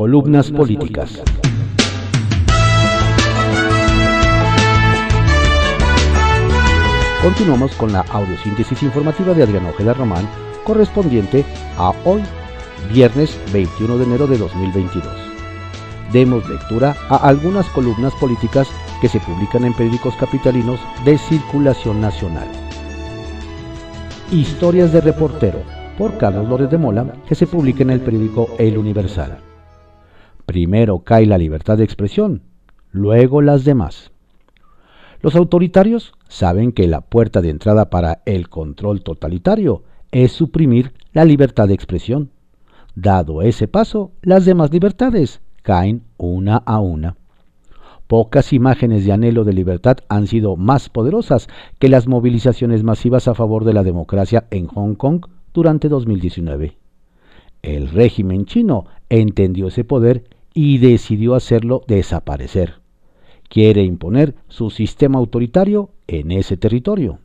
Columnas políticas. Continuamos con la audiosíntesis informativa de Adriano Ojeda Román, correspondiente a hoy, viernes 21 de enero de 2022. Demos lectura a algunas columnas políticas que se publican en periódicos capitalinos de circulación nacional. Historias de reportero, por Carlos Lórez de Mola, que se publica en el periódico El Universal. Primero cae la libertad de expresión, luego las demás. Los autoritarios saben que la puerta de entrada para el control totalitario es suprimir la libertad de expresión. Dado ese paso, las demás libertades caen una a una. Pocas imágenes de anhelo de libertad han sido más poderosas que las movilizaciones masivas a favor de la democracia en Hong Kong durante 2019. El régimen chino entendió ese poder y decidió hacerlo desaparecer. Quiere imponer su sistema autoritario en ese territorio.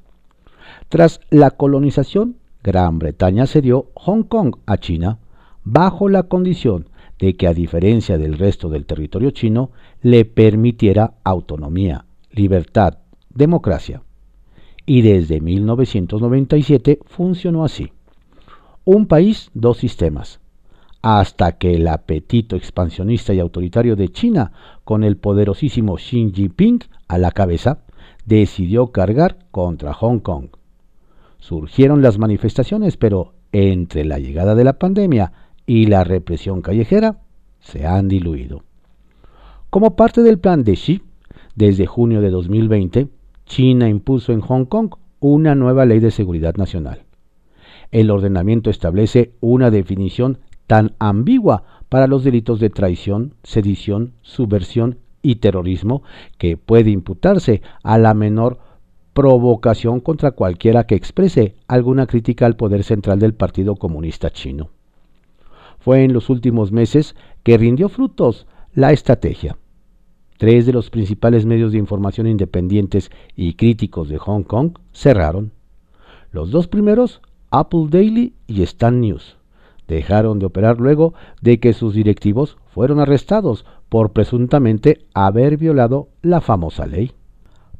Tras la colonización, Gran Bretaña cedió Hong Kong a China bajo la condición de que a diferencia del resto del territorio chino, le permitiera autonomía, libertad, democracia. Y desde 1997 funcionó así. Un país, dos sistemas. Hasta que el apetito expansionista y autoritario de China, con el poderosísimo Xi Jinping a la cabeza, decidió cargar contra Hong Kong. Surgieron las manifestaciones, pero entre la llegada de la pandemia y la represión callejera se han diluido. Como parte del plan de Xi, desde junio de 2020, China impuso en Hong Kong una nueva ley de seguridad nacional. El ordenamiento establece una definición tan ambigua para los delitos de traición, sedición, subversión y terrorismo que puede imputarse a la menor provocación contra cualquiera que exprese alguna crítica al poder central del Partido Comunista Chino. Fue en los últimos meses que rindió frutos la estrategia. Tres de los principales medios de información independientes y críticos de Hong Kong cerraron. Los dos primeros, Apple Daily y Stan News, dejaron de operar luego de que sus directivos fueron arrestados por presuntamente haber violado la famosa ley.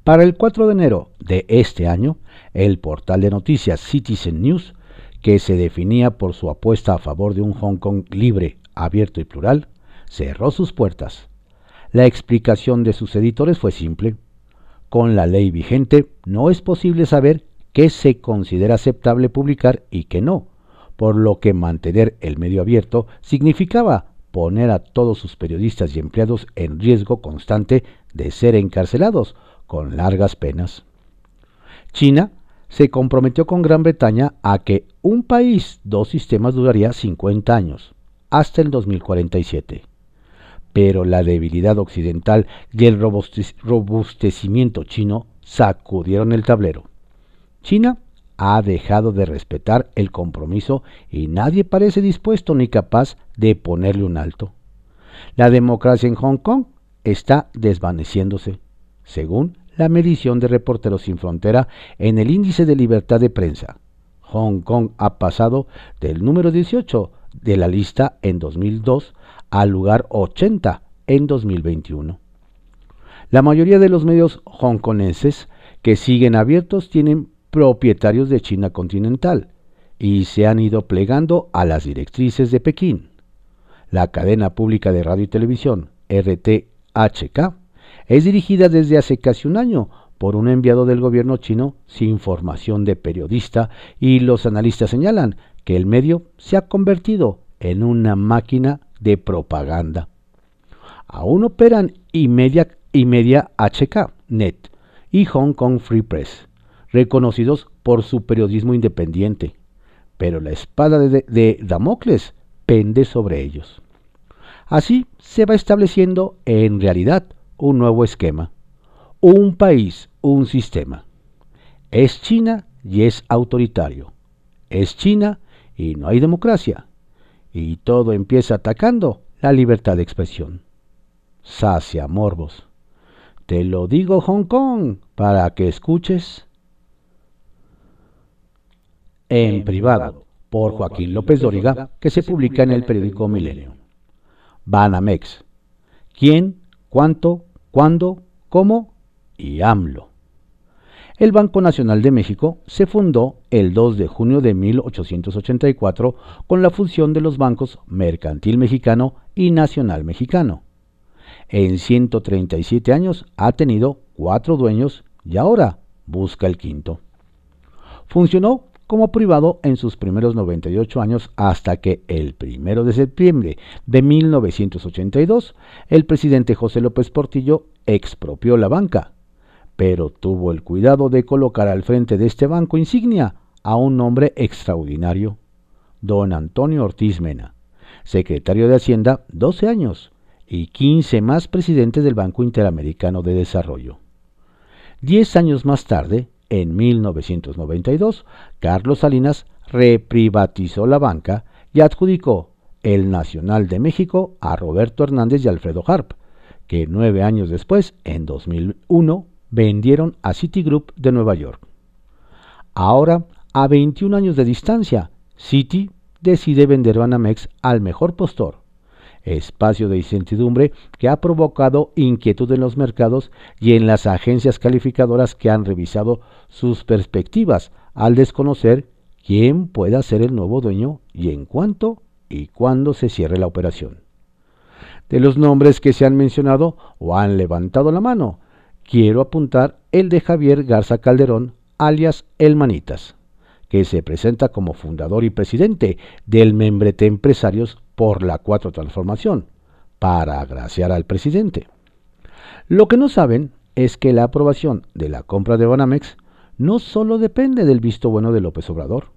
Para el 4 de enero de este año, el portal de noticias Citizen News que se definía por su apuesta a favor de un Hong Kong libre, abierto y plural, cerró sus puertas. La explicación de sus editores fue simple. Con la ley vigente no es posible saber qué se considera aceptable publicar y qué no, por lo que mantener el medio abierto significaba poner a todos sus periodistas y empleados en riesgo constante de ser encarcelados con largas penas. China se comprometió con Gran Bretaña a que un país, dos sistemas duraría 50 años, hasta el 2047. Pero la debilidad occidental y el robustecimiento chino sacudieron el tablero. China ha dejado de respetar el compromiso y nadie parece dispuesto ni capaz de ponerle un alto. La democracia en Hong Kong está desvaneciéndose, según la medición de Reporteros Sin Frontera en el índice de libertad de prensa. Hong Kong ha pasado del número 18 de la lista en 2002 al lugar 80 en 2021. La mayoría de los medios hongkonenses que siguen abiertos tienen propietarios de China continental y se han ido plegando a las directrices de Pekín. La cadena pública de radio y televisión, RTHK, es dirigida desde hace casi un año por un enviado del gobierno chino sin formación de periodista y los analistas señalan que el medio se ha convertido en una máquina de propaganda. Aún operan y media, y media HK, Net y Hong Kong Free Press, reconocidos por su periodismo independiente, pero la espada de, Damocles pende sobre ellos. Así se va estableciendo en realidad un nuevo esquema. Un país, un sistema. Es China y es autoritario. Es China y no hay democracia. Y todo empieza atacando la libertad de expresión. Sacia morbos. Te lo digo Hong Kong para que escuches. En privado, por Joaquín López Dóriga, que se publica en el periódico Milenio. Banamex. ¿Quién? ¿Cuánto? ¿Cuándo? ¿Cómo? Y AMLO. El Banco Nacional de México se fundó el 2 de junio de 1884 con la fusión de los bancos Mercantil Mexicano y Nacional Mexicano. En 137 años ha tenido cuatro dueños y ahora busca el quinto. Funcionó como privado en sus primeros 98 años hasta que el 1 de septiembre de 1982 el presidente José López Portillo expropió la banca pero tuvo el cuidado de colocar al frente de este banco insignia a un hombre extraordinario, don Antonio Ortiz Mena, secretario de Hacienda 12 años y 15 más presidente del Banco Interamericano de Desarrollo. Diez años más tarde, en 1992, Carlos Salinas reprivatizó la banca y adjudicó el Nacional de México a Roberto Hernández y Alfredo Harp, que nueve años después, en 2001, vendieron a Citigroup de Nueva York. Ahora, a 21 años de distancia, Citi decide vender Banamex al mejor postor, espacio de incertidumbre que ha provocado inquietud en los mercados y en las agencias calificadoras que han revisado sus perspectivas al desconocer quién pueda ser el nuevo dueño y en cuánto y cuándo se cierre la operación. De los nombres que se han mencionado o han levantado la mano, quiero apuntar el de Javier Garza Calderón, alias El Manitas, que se presenta como fundador y presidente del Membrete Empresarios por la Cuatro Transformación, para agraciar al presidente. Lo que no saben es que la aprobación de la compra de Banamex no solo depende del visto bueno de López Obrador.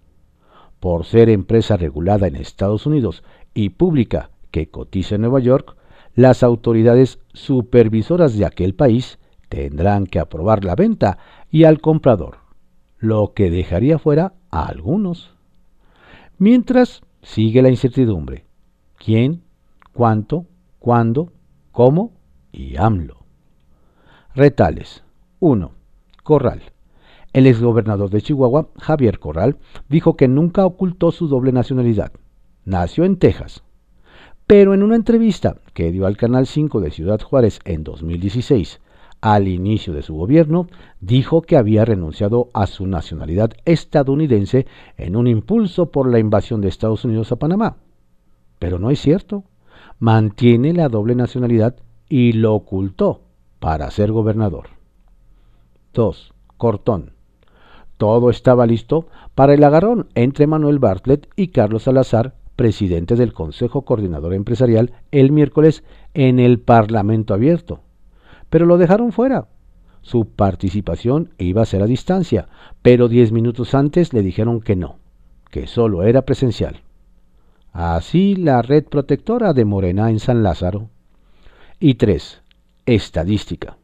Por ser empresa regulada en Estados Unidos y pública que cotiza en Nueva York, las autoridades supervisoras de aquel país tendrán que aprobar la venta y al comprador, lo que dejaría fuera a algunos. Mientras sigue la incertidumbre. ¿Quién? ¿Cuánto? ¿Cuándo? ¿Cómo? Y AMLO. Retales. 1. Corral. El exgobernador de Chihuahua, Javier Corral, dijo que nunca ocultó su doble nacionalidad. Nació en Texas. Pero en una entrevista que dio al Canal 5 de Ciudad Juárez en 2016, al inicio de su gobierno, dijo que había renunciado a su nacionalidad estadounidense en un impulso por la invasión de Estados Unidos a Panamá. Pero no es cierto. Mantiene la doble nacionalidad y lo ocultó para ser gobernador. 2. Cortón. Todo estaba listo para el agarrón entre Manuel Bartlett y Carlos Salazar, presidente del Consejo Coordinador Empresarial, el miércoles en el Parlamento Abierto pero lo dejaron fuera. Su participación iba a ser a distancia, pero diez minutos antes le dijeron que no, que solo era presencial. Así la red protectora de Morena en San Lázaro. Y 3. Estadística.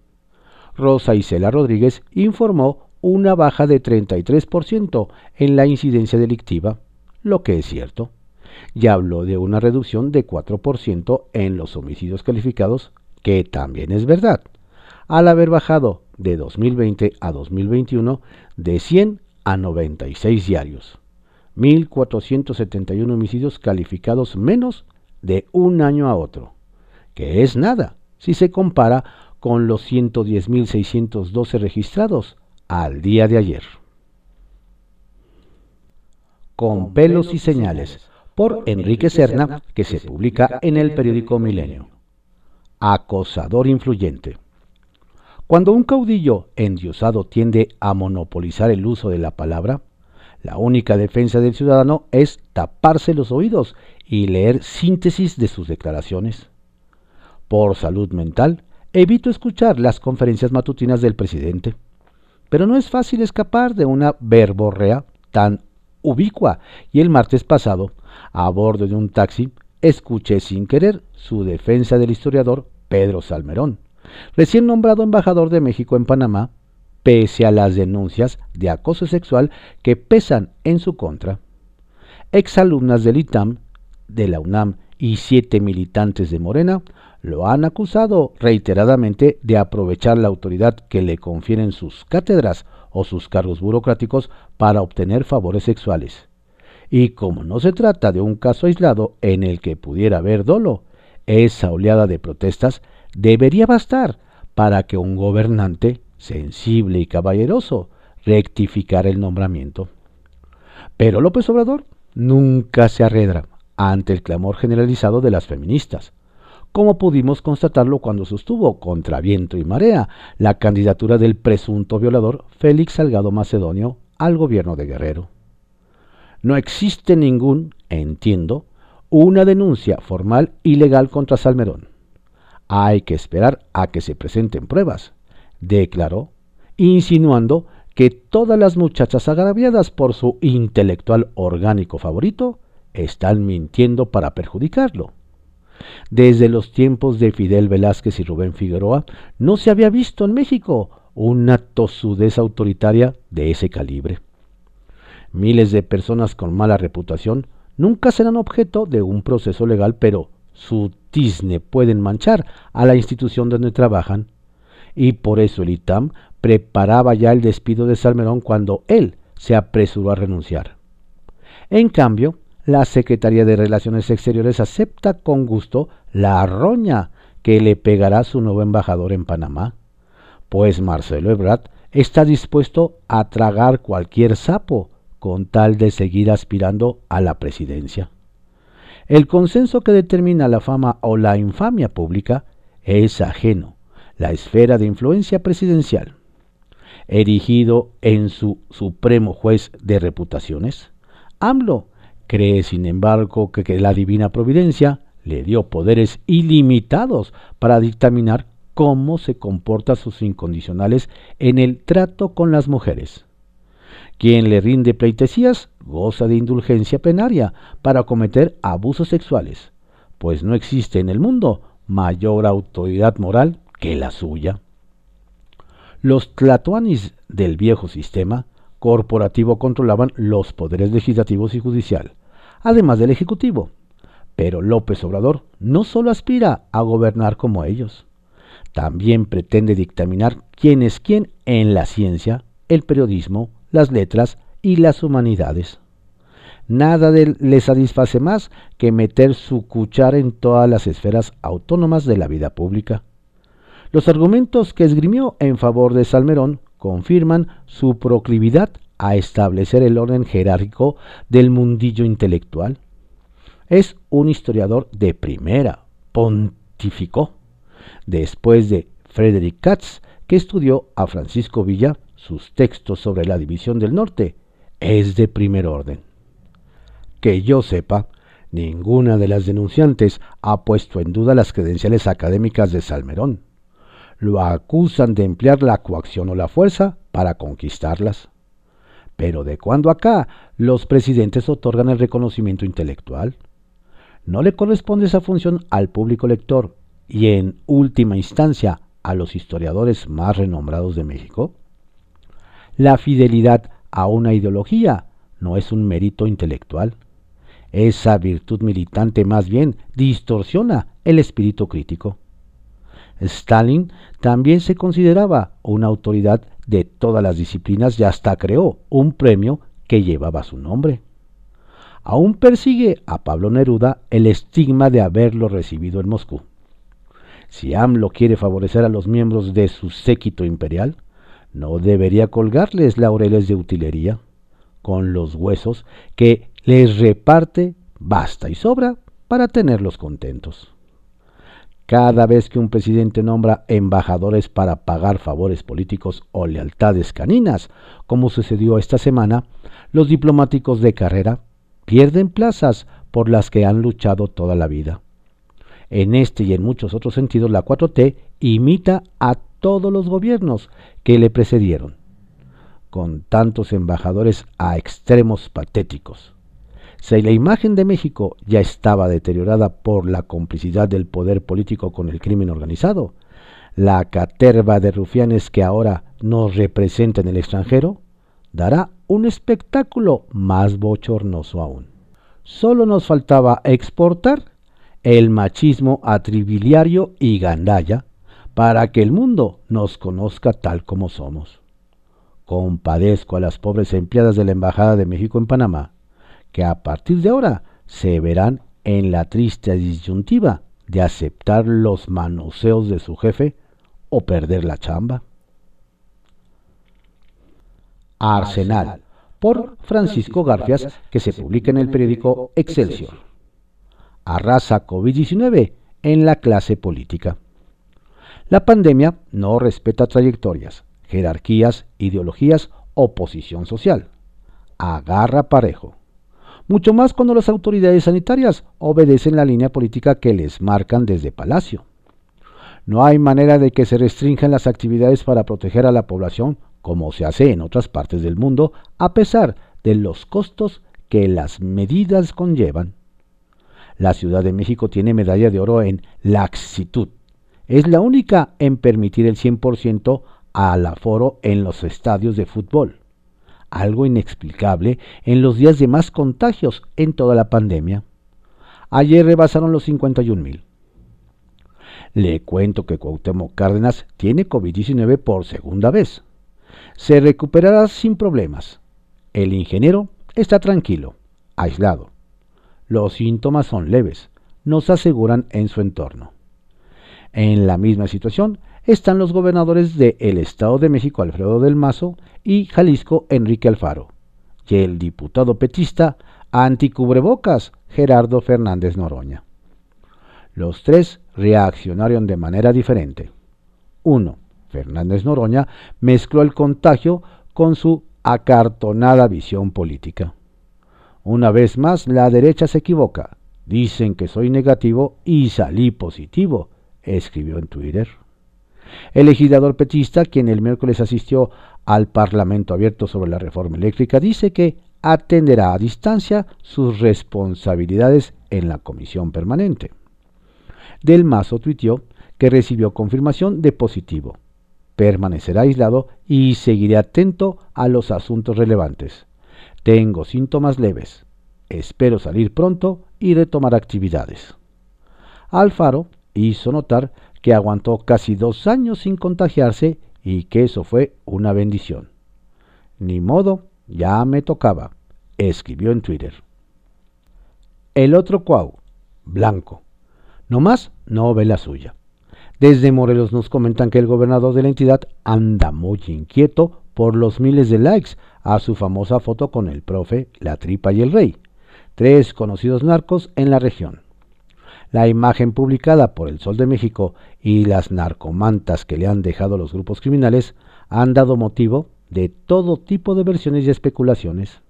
Rosa Isela Rodríguez informó una baja de 33% en la incidencia delictiva, lo que es cierto, y habló de una reducción de 4% en los homicidios calificados, que también es verdad al haber bajado de 2020 a 2021 de 100 a 96 diarios. 1.471 homicidios calificados menos de un año a otro, que es nada si se compara con los 110.612 registrados al día de ayer. Con pelos y señales, por Enrique Serna, que se publica en el periódico Milenio. Acosador influyente. Cuando un caudillo endiosado tiende a monopolizar el uso de la palabra, la única defensa del ciudadano es taparse los oídos y leer síntesis de sus declaraciones. Por salud mental, evito escuchar las conferencias matutinas del presidente. Pero no es fácil escapar de una verborrea tan ubicua y el martes pasado, a bordo de un taxi, escuché sin querer su defensa del historiador Pedro Salmerón recién nombrado embajador de México en Panamá, pese a las denuncias de acoso sexual que pesan en su contra. Exalumnas del ITAM, de la UNAM y siete militantes de Morena lo han acusado reiteradamente de aprovechar la autoridad que le confieren sus cátedras o sus cargos burocráticos para obtener favores sexuales. Y como no se trata de un caso aislado en el que pudiera haber dolo, esa oleada de protestas debería bastar para que un gobernante sensible y caballeroso rectificara el nombramiento. Pero López Obrador nunca se arredra ante el clamor generalizado de las feministas, como pudimos constatarlo cuando sostuvo contra viento y marea la candidatura del presunto violador Félix Salgado Macedonio al gobierno de Guerrero. No existe ningún, entiendo, una denuncia formal y legal contra Salmerón. Hay que esperar a que se presenten pruebas, declaró, insinuando que todas las muchachas agraviadas por su intelectual orgánico favorito están mintiendo para perjudicarlo. Desde los tiempos de Fidel Velázquez y Rubén Figueroa no se había visto en México una tosudez autoritaria de ese calibre. Miles de personas con mala reputación nunca serán objeto de un proceso legal, pero su tizne pueden manchar a la institución donde trabajan. Y por eso el ITAM preparaba ya el despido de Salmerón cuando él se apresuró a renunciar. En cambio, la Secretaría de Relaciones Exteriores acepta con gusto la roña que le pegará su nuevo embajador en Panamá, pues Marcelo Ebrard está dispuesto a tragar cualquier sapo con tal de seguir aspirando a la presidencia. El consenso que determina la fama o la infamia pública es ajeno, la esfera de influencia presidencial. Erigido en su supremo juez de reputaciones, AMLO cree, sin embargo, que, la divina providencia le dio poderes ilimitados para dictaminar cómo se comporta sus incondicionales en el trato con las mujeres. Quien le rinde pleitesías goza de indulgencia penaria para cometer abusos sexuales, pues no existe en el mundo mayor autoridad moral que la suya. Los tlatoanis del viejo sistema corporativo controlaban los poderes legislativos y judicial, además del ejecutivo. Pero López Obrador no solo aspira a gobernar como ellos, también pretende dictaminar quién es quién en la ciencia, el periodismo, las letras y las humanidades. Nada de, le satisface más que meter su cuchara en todas las esferas autónomas de la vida pública. Los argumentos que esgrimió en favor de Salmerón confirman su proclividad a establecer el orden jerárquico del mundillo intelectual. Es un historiador de primera, pontificó, después de Frederick Katz, que estudió a Francisco Villa sus textos sobre la división del norte, es de primer orden. Que yo sepa, ninguna de las denunciantes ha puesto en duda las credenciales académicas de Salmerón. Lo acusan de emplear la coacción o la fuerza para conquistarlas. Pero de cuando acá los presidentes otorgan el reconocimiento intelectual. ¿No le corresponde esa función al público lector y en última instancia a los historiadores más renombrados de México? La fidelidad a una ideología no es un mérito intelectual. Esa virtud militante más bien distorsiona el espíritu crítico. Stalin también se consideraba una autoridad de todas las disciplinas y hasta creó un premio que llevaba su nombre. Aún persigue a Pablo Neruda el estigma de haberlo recibido en Moscú. Si AMLO quiere favorecer a los miembros de su séquito imperial, no debería colgarles laureles de utilería. Con los huesos que les reparte basta y sobra para tenerlos contentos. Cada vez que un presidente nombra embajadores para pagar favores políticos o lealtades caninas, como sucedió esta semana, los diplomáticos de carrera pierden plazas por las que han luchado toda la vida. En este y en muchos otros sentidos, la 4T imita a todos los gobiernos que le precedieron, con tantos embajadores a extremos patéticos. Si la imagen de México ya estaba deteriorada por la complicidad del poder político con el crimen organizado, la caterva de rufianes que ahora nos representa en el extranjero dará un espectáculo más bochornoso aún. Solo nos faltaba exportar el machismo atribiliario y gandalla para que el mundo nos conozca tal como somos. Compadezco a las pobres empleadas de la Embajada de México en Panamá, que a partir de ahora se verán en la triste disyuntiva de aceptar los manoseos de su jefe o perder la chamba. Arsenal, por Francisco Garfias, que se publica en el periódico Excelsior. Arrasa COVID-19 en la clase política. La pandemia no respeta trayectorias, jerarquías, ideologías o posición social. Agarra parejo. Mucho más cuando las autoridades sanitarias obedecen la línea política que les marcan desde Palacio. No hay manera de que se restrinjan las actividades para proteger a la población como se hace en otras partes del mundo, a pesar de los costos que las medidas conllevan. La Ciudad de México tiene medalla de oro en laxitud. Es la única en permitir el 100% al aforo en los estadios de fútbol. Algo inexplicable en los días de más contagios en toda la pandemia. Ayer rebasaron los 51 mil. Le cuento que Cuauhtémoc Cárdenas tiene COVID-19 por segunda vez se recuperará sin problemas. El ingeniero está tranquilo, aislado. Los síntomas son leves, nos aseguran en su entorno. En la misma situación están los gobernadores de el Estado de México Alfredo del Mazo y Jalisco Enrique Alfaro, y el diputado petista anticubrebocas Gerardo Fernández Noroña. Los tres reaccionaron de manera diferente. Uno, Fernández Noroña mezcló el contagio con su acartonada visión política. Una vez más, la derecha se equivoca. Dicen que soy negativo y salí positivo, escribió en Twitter. El legislador petista, quien el miércoles asistió al Parlamento abierto sobre la reforma eléctrica, dice que atenderá a distancia sus responsabilidades en la comisión permanente. Del Mazo tuiteó que recibió confirmación de positivo permanecerá aislado y seguiré atento a los asuntos relevantes. Tengo síntomas leves. Espero salir pronto y retomar actividades. Alfaro hizo notar que aguantó casi dos años sin contagiarse y que eso fue una bendición. Ni modo, ya me tocaba, escribió en Twitter. El otro Cuau, blanco. Nomás no ve la suya. Desde Morelos nos comentan que el gobernador de la entidad anda muy inquieto por los miles de likes a su famosa foto con el profe, la tripa y el rey, tres conocidos narcos en la región. La imagen publicada por el Sol de México y las narcomantas que le han dejado los grupos criminales han dado motivo de todo tipo de versiones y especulaciones.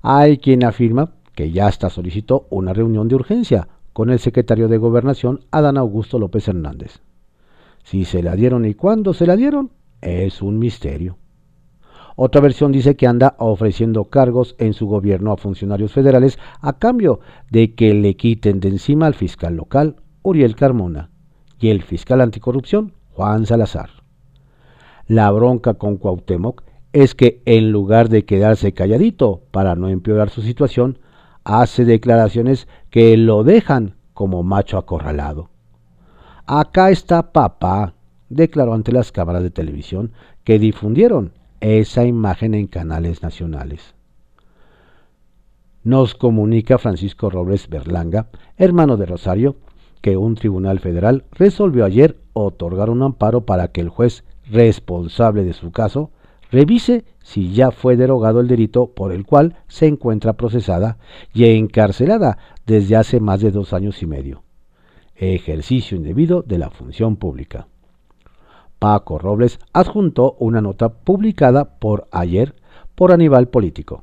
Hay quien afirma que ya hasta solicitó una reunión de urgencia con el secretario de Gobernación, Adán Augusto López Hernández. Si se la dieron y cuándo se la dieron, es un misterio. Otra versión dice que anda ofreciendo cargos en su gobierno a funcionarios federales a cambio de que le quiten de encima al fiscal local, Uriel Carmona, y el fiscal anticorrupción, Juan Salazar. La bronca con Cuauhtémoc es que en lugar de quedarse calladito para no empeorar su situación, hace declaraciones que lo dejan como macho acorralado. Acá está papá, declaró ante las cámaras de televisión que difundieron esa imagen en canales nacionales. Nos comunica Francisco Robles Berlanga, hermano de Rosario, que un tribunal federal resolvió ayer otorgar un amparo para que el juez responsable de su caso revise si ya fue derogado el delito por el cual se encuentra procesada y encarcelada desde hace más de dos años y medio. Ejercicio indebido de la función pública. Paco Robles adjuntó una nota publicada por ayer por Aníbal Político,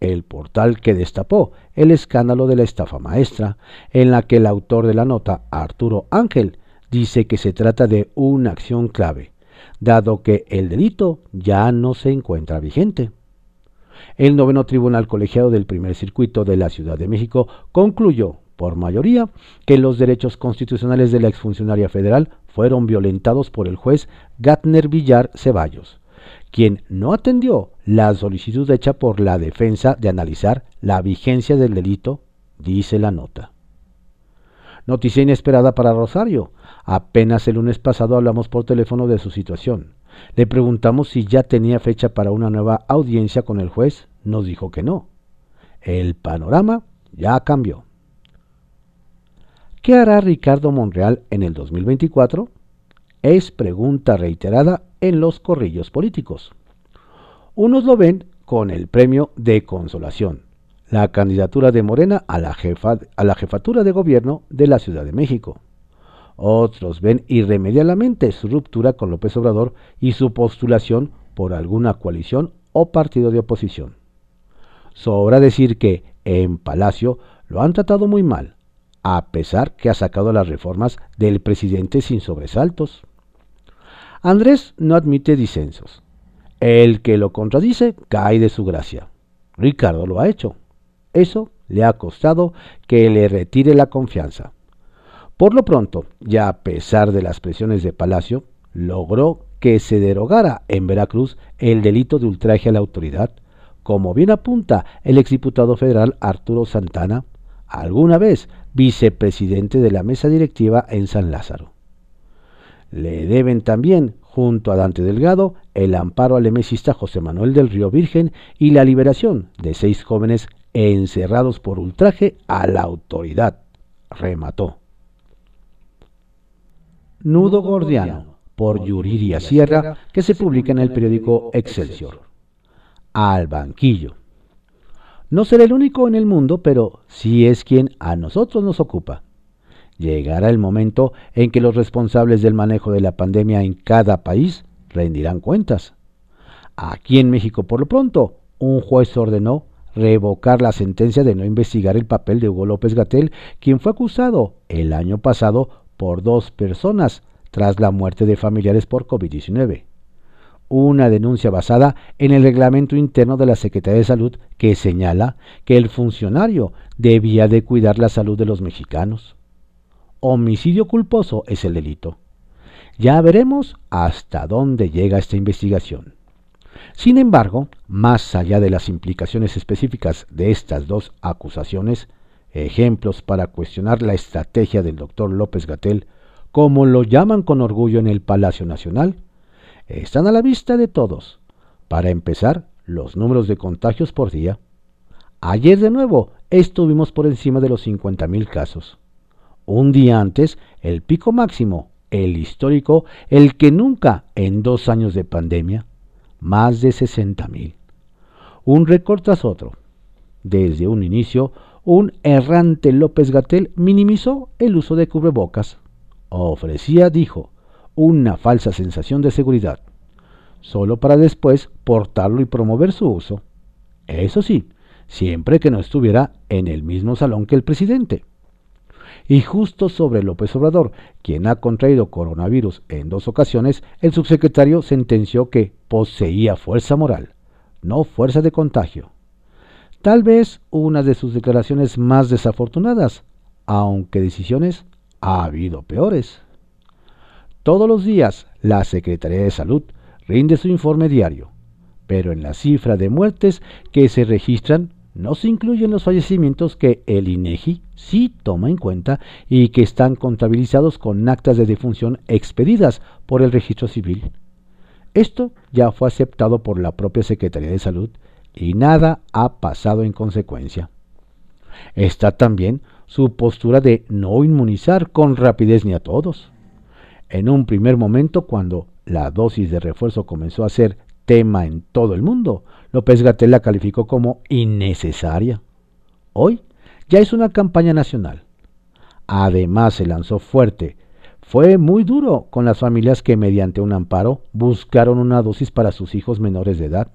el portal que destapó el escándalo de la estafa maestra, en la que el autor de la nota, Arturo Ángel, dice que se trata de una acción clave dado que el delito ya no se encuentra vigente. El noveno tribunal colegiado del primer circuito de la Ciudad de México concluyó, por mayoría, que los derechos constitucionales de la exfuncionaria federal fueron violentados por el juez Gatner Villar Ceballos, quien no atendió la solicitud hecha por la defensa de analizar la vigencia del delito, dice la nota. Noticia inesperada para Rosario, Apenas el lunes pasado hablamos por teléfono de su situación. Le preguntamos si ya tenía fecha para una nueva audiencia con el juez. Nos dijo que no. El panorama ya cambió. ¿Qué hará Ricardo Monreal en el 2024? Es pregunta reiterada en los corrillos políticos. Unos lo ven con el premio de consolación, la candidatura de Morena a la, a la jefatura de gobierno de la Ciudad de México. Otros ven irremediablemente su ruptura con López Obrador y su postulación por alguna coalición o partido de oposición. Sobra decir que en Palacio lo han tratado muy mal, a pesar que ha sacado las reformas del presidente sin sobresaltos. Andrés no admite disensos. El que lo contradice cae de su gracia. Ricardo lo ha hecho. Eso le ha costado que le retire la confianza. Por lo pronto, ya a pesar de las presiones de Palacio, logró que se derogara en Veracruz el delito de ultraje a la autoridad, como bien apunta el exdiputado federal Arturo Santana, alguna vez vicepresidente de la mesa directiva en San Lázaro. Le deben también, junto a Dante Delgado, el amparo al emesista José Manuel del Río Virgen y la liberación de seis jóvenes encerrados por ultraje a la autoridad. Remató. Nudo Gordiano, por Yuridia Sierra, que se publica en el periódico Excelsior. Al banquillo. No será el único en el mundo, pero sí es quien a nosotros nos ocupa. Llegará el momento en que los responsables del manejo de la pandemia en cada país rendirán cuentas. Aquí en México, por lo pronto, un juez ordenó revocar la sentencia de no investigar el papel de Hugo López Gatel, quien fue acusado el año pasado por dos personas tras la muerte de familiares por COVID-19. Una denuncia basada en el reglamento interno de la Secretaría de Salud que señala que el funcionario debía de cuidar la salud de los mexicanos. Homicidio culposo es el delito. Ya veremos hasta dónde llega esta investigación. Sin embargo, más allá de las implicaciones específicas de estas dos acusaciones, ejemplos para cuestionar la estrategia del doctor López Gatel, como lo llaman con orgullo en el Palacio Nacional, están a la vista de todos. Para empezar, los números de contagios por día. Ayer de nuevo estuvimos por encima de los 50.000 casos. Un día antes, el pico máximo, el histórico, el que nunca en dos años de pandemia, más de 60.000. Un récord tras otro. Desde un inicio, un errante López Gatel minimizó el uso de cubrebocas. Ofrecía, dijo, una falsa sensación de seguridad, solo para después portarlo y promover su uso. Eso sí, siempre que no estuviera en el mismo salón que el presidente. Y justo sobre López Obrador, quien ha contraído coronavirus en dos ocasiones, el subsecretario sentenció que poseía fuerza moral, no fuerza de contagio. Tal vez una de sus declaraciones más desafortunadas, aunque decisiones ha habido peores. Todos los días la Secretaría de Salud rinde su informe diario, pero en la cifra de muertes que se registran no se incluyen los fallecimientos que el INEGI sí toma en cuenta y que están contabilizados con actas de defunción expedidas por el registro civil. Esto ya fue aceptado por la propia Secretaría de Salud y nada ha pasado en consecuencia. Está también su postura de no inmunizar con rapidez ni a todos. En un primer momento, cuando la dosis de refuerzo comenzó a ser tema en todo el mundo, López Gatel la calificó como innecesaria. Hoy ya es una campaña nacional. Además se lanzó fuerte. Fue muy duro con las familias que mediante un amparo buscaron una dosis para sus hijos menores de edad.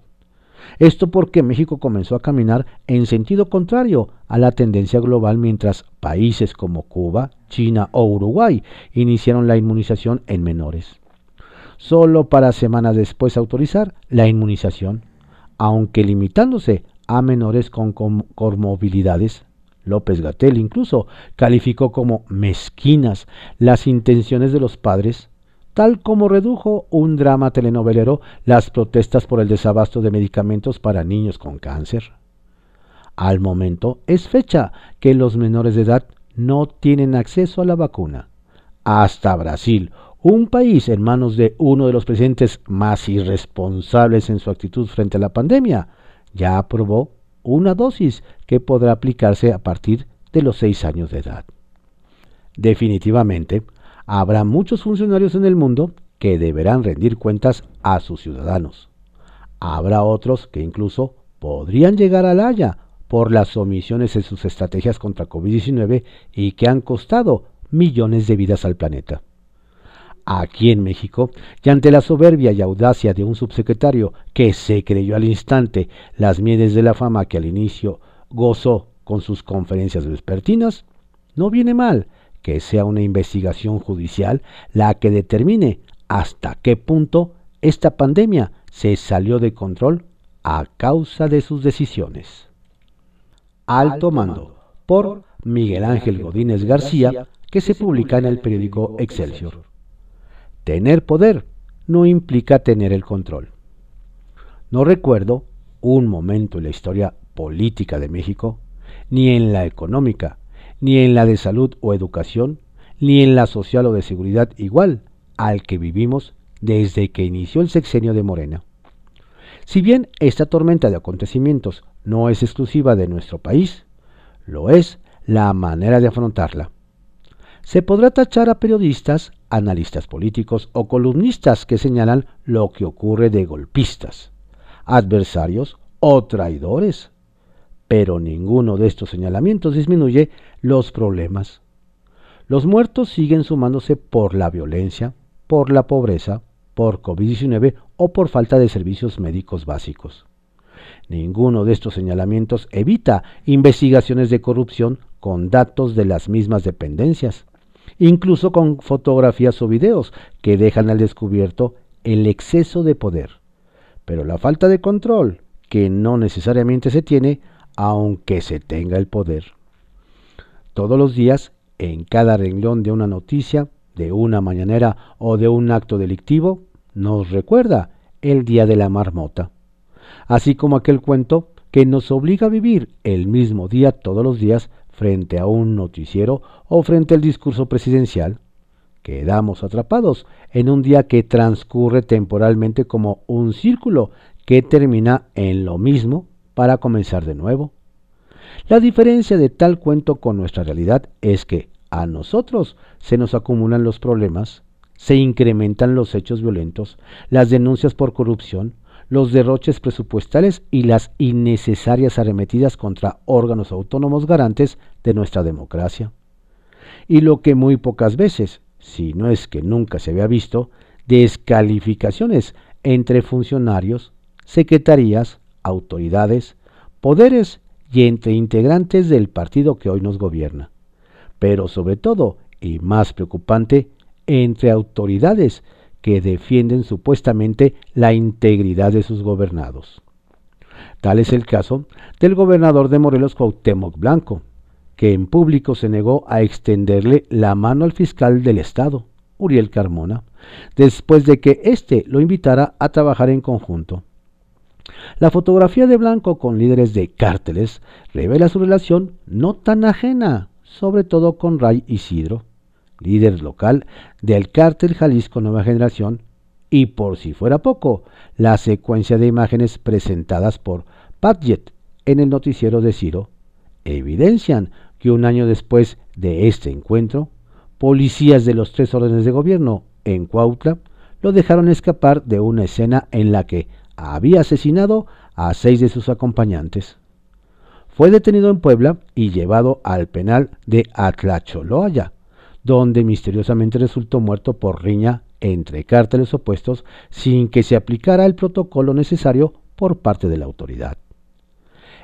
Esto porque México comenzó a caminar en sentido contrario a la tendencia global mientras países como Cuba, China o Uruguay iniciaron la inmunización en menores. Solo para semanas después autorizar la inmunización, aunque limitándose a menores con comorbilidades. López Gatel incluso calificó como mezquinas las intenciones de los padres tal como redujo un drama telenovelero las protestas por el desabasto de medicamentos para niños con cáncer. Al momento es fecha que los menores de edad no tienen acceso a la vacuna. Hasta Brasil, un país en manos de uno de los presidentes más irresponsables en su actitud frente a la pandemia, ya aprobó una dosis que podrá aplicarse a partir de los seis años de edad. Definitivamente, habrá muchos funcionarios en el mundo que deberán rendir cuentas a sus ciudadanos. Habrá otros que incluso podrían llegar a la Haya por las omisiones en sus estrategias contra COVID-19 y que han costado millones de vidas al planeta. Aquí en México, y ante la soberbia y audacia de un subsecretario que se creyó al instante las mieles de la fama que al inicio gozó con sus conferencias vespertinas, no viene mal que sea una investigación judicial la que determine hasta qué punto esta pandemia se salió de control a causa de sus decisiones. Alto Mando, por Miguel Ángel Godínez García, que se publica en el periódico Excelsior. Tener poder no implica tener el control. No recuerdo un momento en la historia política de México, ni en la económica, ni en la de salud o educación, ni en la social o de seguridad igual al que vivimos desde que inició el sexenio de Morena. Si bien esta tormenta de acontecimientos no es exclusiva de nuestro país, lo es la manera de afrontarla. Se podrá tachar a periodistas, analistas políticos o columnistas que señalan lo que ocurre de golpistas, adversarios o traidores, pero ninguno de estos señalamientos disminuye los problemas. Los muertos siguen sumándose por la violencia, por la pobreza, por COVID-19 o por falta de servicios médicos básicos. Ninguno de estos señalamientos evita investigaciones de corrupción con datos de las mismas dependencias, incluso con fotografías o videos que dejan al descubierto el exceso de poder. Pero la falta de control, que no necesariamente se tiene, aunque se tenga el poder. Todos los días, en cada renglón de una noticia, de una mañanera o de un acto delictivo, nos recuerda el día de la marmota, así como aquel cuento que nos obliga a vivir el mismo día todos los días frente a un noticiero o frente al discurso presidencial. Quedamos atrapados en un día que transcurre temporalmente como un círculo que termina en lo mismo para comenzar de nuevo. La diferencia de tal cuento con nuestra realidad es que a nosotros se nos acumulan los problemas, se incrementan los hechos violentos, las denuncias por corrupción, los derroches presupuestales y las innecesarias arremetidas contra órganos autónomos garantes de nuestra democracia. Y lo que muy pocas veces, si no es que nunca se había visto, descalificaciones entre funcionarios, secretarías, autoridades, poderes y entre integrantes del partido que hoy nos gobierna. Pero sobre todo, y más preocupante, entre autoridades que defienden supuestamente la integridad de sus gobernados. Tal es el caso del gobernador de Morelos Cuauhtémoc Blanco, que en público se negó a extenderle la mano al fiscal del Estado, Uriel Carmona, después de que éste lo invitara a trabajar en conjunto. La fotografía de Blanco con líderes de cárteles revela su relación no tan ajena, sobre todo con Ray Isidro, líder local del cártel Jalisco Nueva Generación, y por si fuera poco, la secuencia de imágenes presentadas por Padgett en el noticiero de Ciro evidencian que un año después de este encuentro, policías de los tres órdenes de gobierno en Cuautla lo dejaron escapar de una escena en la que había asesinado a seis de sus acompañantes. Fue detenido en Puebla y llevado al penal de Atlacholoaya, donde misteriosamente resultó muerto por riña entre cárteles opuestos sin que se aplicara el protocolo necesario por parte de la autoridad.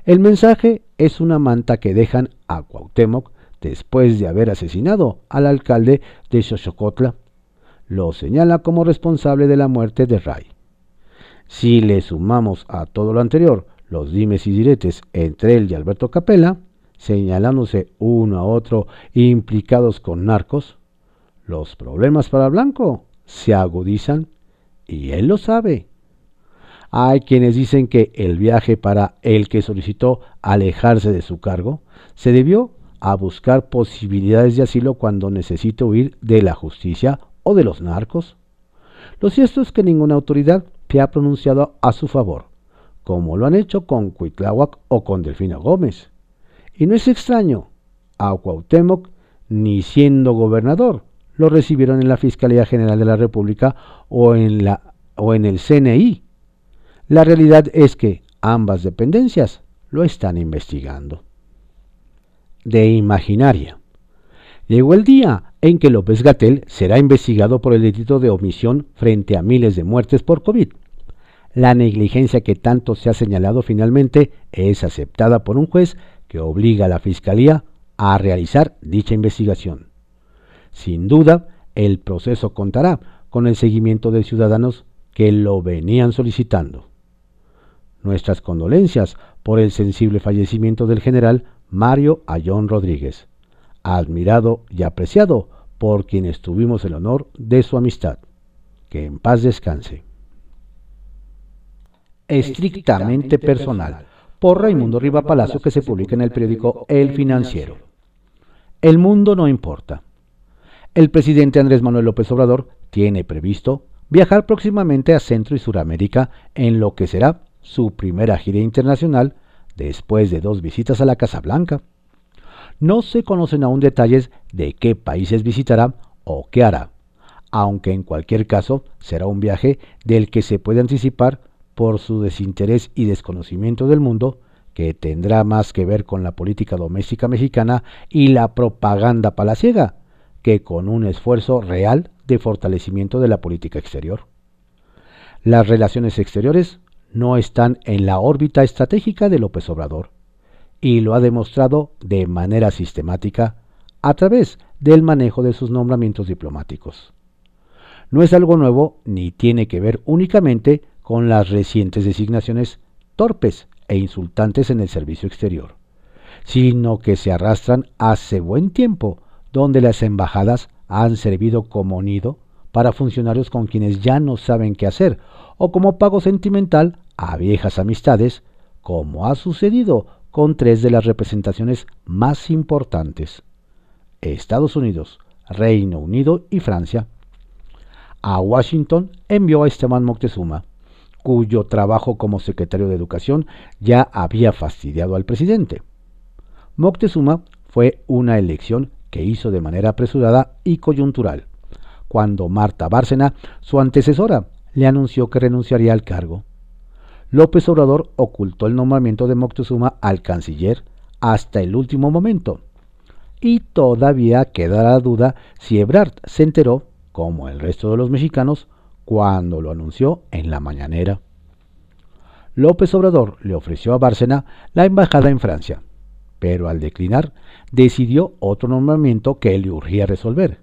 El mensaje es una manta que dejan a Cuauhtémoc después de haber asesinado al alcalde de Xochocotla. Lo señala como responsable de la muerte de Ray. Si le sumamos a todo lo anterior los dimes y diretes entre él y Alberto Capella, señalándose uno a otro implicados con narcos, los problemas para Blanco se agudizan y él lo sabe. Hay quienes dicen que el viaje para el que solicitó alejarse de su cargo se debió a buscar posibilidades de asilo cuando necesite huir de la justicia o de los narcos. Lo cierto es que ninguna autoridad se ha pronunciado a su favor, como lo han hecho con Cuitláhuac o con Delfina Gómez. Y no es extraño, a Cuauhtémoc ni siendo gobernador, lo recibieron en la Fiscalía General de la República o en, la, o en el CNI. La realidad es que ambas dependencias lo están investigando. De imaginaria. Llegó el día en que López Gatel será investigado por el delito de omisión frente a miles de muertes por COVID. La negligencia que tanto se ha señalado finalmente es aceptada por un juez que obliga a la Fiscalía a realizar dicha investigación. Sin duda, el proceso contará con el seguimiento de ciudadanos que lo venían solicitando. Nuestras condolencias por el sensible fallecimiento del general Mario Ayón Rodríguez, admirado y apreciado por quienes tuvimos el honor de su amistad. Que en paz descanse. Estrictamente personal, por Raimundo Riva Palacio, que se publica en el periódico El Financiero. El mundo no importa. El presidente Andrés Manuel López Obrador tiene previsto viajar próximamente a Centro y Suramérica en lo que será su primera gira internacional después de dos visitas a la Casa Blanca. No se conocen aún detalles de qué países visitará o qué hará, aunque en cualquier caso será un viaje del que se puede anticipar por su desinterés y desconocimiento del mundo que tendrá más que ver con la política doméstica mexicana y la propaganda palaciega que con un esfuerzo real de fortalecimiento de la política exterior. Las relaciones exteriores no están en la órbita estratégica de López Obrador, y lo ha demostrado de manera sistemática a través del manejo de sus nombramientos diplomáticos. No es algo nuevo ni tiene que ver únicamente con las recientes designaciones torpes e insultantes en el servicio exterior, sino que se arrastran hace buen tiempo, donde las embajadas han servido como nido para funcionarios con quienes ya no saben qué hacer, o como pago sentimental a viejas amistades, como ha sucedido con tres de las representaciones más importantes, Estados Unidos, Reino Unido y Francia. A Washington envió a Esteban Moctezuma, cuyo trabajo como secretario de Educación ya había fastidiado al presidente. Moctezuma fue una elección que hizo de manera apresurada y coyuntural, cuando Marta Bárcena, su antecesora, le anunció que renunciaría al cargo. López Obrador ocultó el nombramiento de Moctezuma al canciller hasta el último momento. Y todavía queda la duda si Ebrard se enteró, como el resto de los mexicanos, cuando lo anunció en la mañanera. López Obrador le ofreció a Bárcena la embajada en Francia, pero al declinar decidió otro nombramiento que le urgía resolver,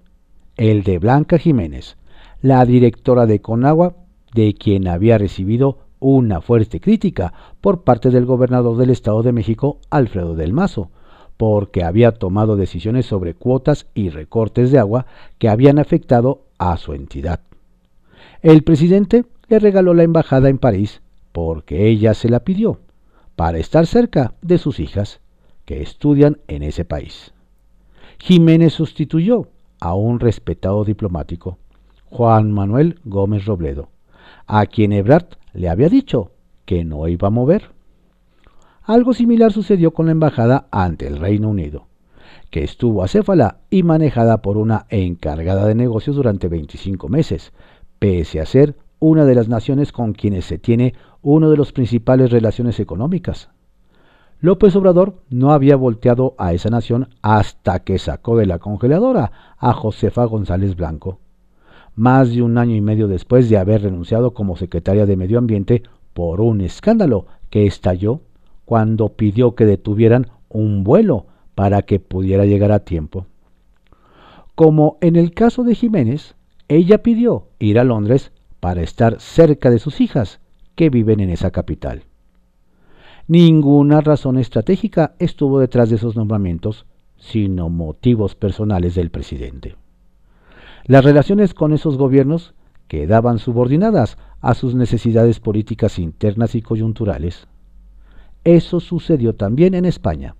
el de Blanca Jiménez, la directora de Conagua, de quien había recibido una fuerte crítica por parte del gobernador del Estado de México, Alfredo del Mazo, porque había tomado decisiones sobre cuotas y recortes de agua que habían afectado a su entidad. El presidente le regaló la embajada en París porque ella se la pidió, para estar cerca de sus hijas, que estudian en ese país. Jiménez sustituyó a un respetado diplomático, Juan Manuel Gómez Robledo, a quien Ebrard le había dicho que no iba a mover. Algo similar sucedió con la embajada ante el Reino Unido, que estuvo acéfala y manejada por una encargada de negocios durante 25 meses, pese a ser una de las naciones con quienes se tiene una de las principales relaciones económicas. López Obrador no había volteado a esa nación hasta que sacó de la congeladora a Josefa González Blanco, más de un año y medio después de haber renunciado como secretaria de Medio Ambiente por un escándalo que estalló cuando pidió que detuvieran un vuelo para que pudiera llegar a tiempo. Como en el caso de Jiménez, ella pidió ir a Londres para estar cerca de sus hijas, que viven en esa capital. Ninguna razón estratégica estuvo detrás de esos nombramientos, sino motivos personales del presidente. Las relaciones con esos gobiernos quedaban subordinadas a sus necesidades políticas internas y coyunturales. Eso sucedió también en España,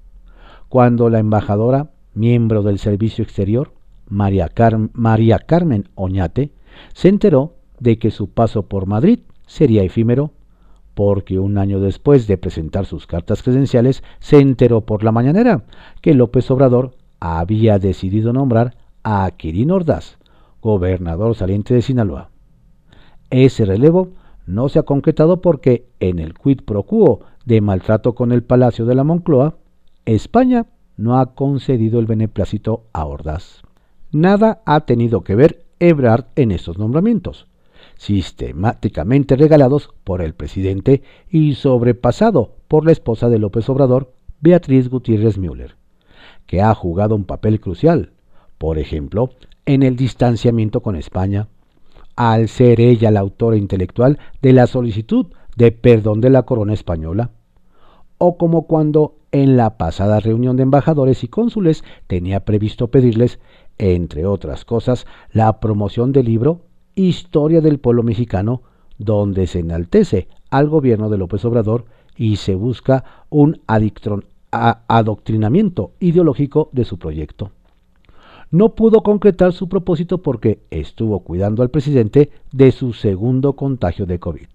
cuando la embajadora, miembro del Servicio Exterior, María, Carmen Oñate, se enteró de que su paso por Madrid sería efímero, porque un año después de presentar sus cartas credenciales se enteró por la mañanera que López Obrador había decidido nombrar a Quirino Ordaz, gobernador saliente de Sinaloa. Ese relevo no se ha concretado porque en el quid pro quo de maltrato con el Palacio de la Moncloa, España no ha concedido el beneplácito a Ordaz. Nada ha tenido que ver Ebrard en estos nombramientos, sistemáticamente regalados por el presidente y sobrepasado por la esposa de López Obrador, Beatriz Gutiérrez Müller, que ha jugado un papel crucial, por ejemplo, en el distanciamiento con España, al ser ella la autora intelectual de la solicitud de perdón de la corona española, o como cuando en la pasada reunión de embajadores y cónsules tenía previsto pedirles, entre otras cosas, la promoción del libro Historia del pueblo mexicano, donde se enaltece al gobierno de López Obrador y se busca un adoctrinamiento ideológico de su proyecto. No pudo concretar su propósito porque estuvo cuidando al presidente de su segundo contagio de COVID.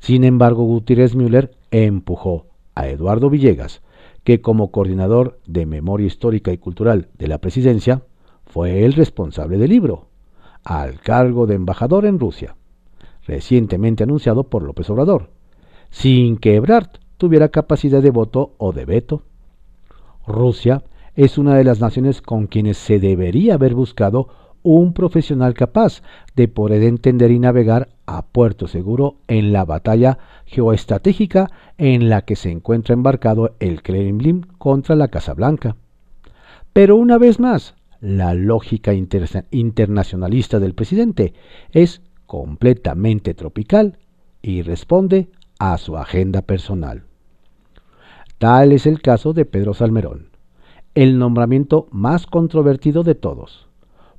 Sin embargo, Gutiérrez Müller empujó a Eduardo Villegas, que como coordinador de Memoria Histórica y Cultural de la Presidencia, fue el responsable del libro, al cargo de embajador en Rusia, recientemente anunciado por López Obrador, sin que Ebrard tuviera capacidad de voto o de veto. Rusia es una de las naciones con quienes se debería haber buscado un profesional capaz de poder entender y navegar a puerto seguro en la batalla geoestratégica en la que se encuentra embarcado el Kremlin contra la Casa Blanca. Pero una vez más, la lógica internacionalista del presidente es completamente tropical y responde a su agenda personal. Tal es el caso de Pedro Salmerón, el nombramiento más controvertido de todos,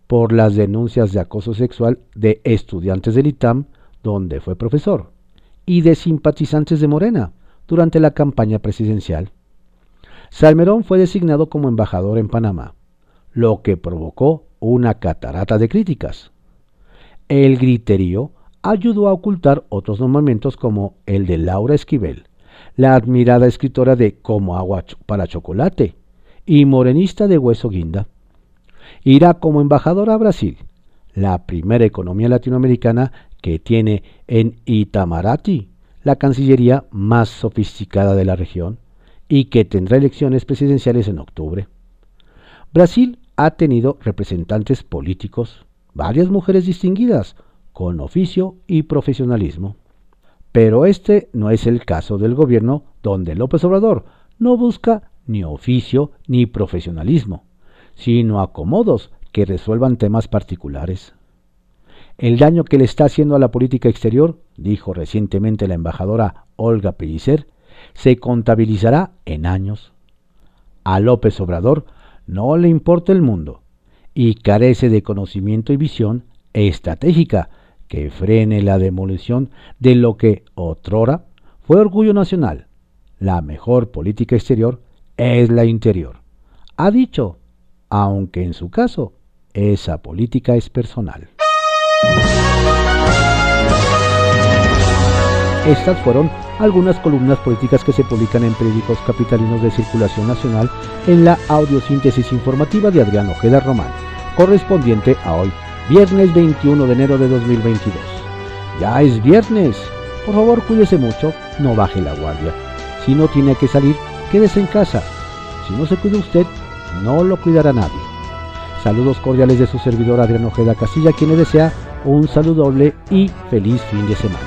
por las denuncias de acoso sexual de estudiantes del ITAM, donde fue profesor, y de simpatizantes de Morena durante la campaña presidencial. Salmerón fue designado como embajador en Panamá, lo que provocó una catarata de críticas. El griterío ayudó a ocultar otros nombramientos como el de Laura Esquivel, la admirada escritora de Como agua para chocolate y morenista de hueso guinda. Irá como embajadora a Brasil, la primera economía latinoamericana que tiene en Itamaraty la cancillería más sofisticada de la región y que tendrá elecciones presidenciales en octubre. Brasil ha tenido representantes políticos, varias mujeres distinguidas, con oficio y profesionalismo. Pero este no es el caso del gobierno donde López Obrador no busca ni oficio ni profesionalismo, sino acomodos que resuelvan temas particulares. El daño que le está haciendo a la política exterior, dijo recientemente la embajadora Olga Pellicer, se contabilizará en años. A López Obrador no le importa el mundo y carece de conocimiento y visión estratégica que frene la demolición de lo que otrora fue orgullo nacional. La mejor política exterior es la interior. Ha dicho, aunque en su caso, esa política es personal. Estas fueron algunas columnas políticas que se publican en periódicos capitalinos de circulación nacional en la audiosíntesis informativa de Adrián Ojeda Román, correspondiente a hoy, viernes 21 de enero de 2022. Ya es viernes. Por favor, cuídese mucho, no baje la guardia. Si no tiene que salir, quédese en casa. Si no se cuida usted, no lo cuidará nadie. Saludos cordiales de su servidor Adrián Ojeda Casilla, quien le desea un saludo doble y feliz fin de semana.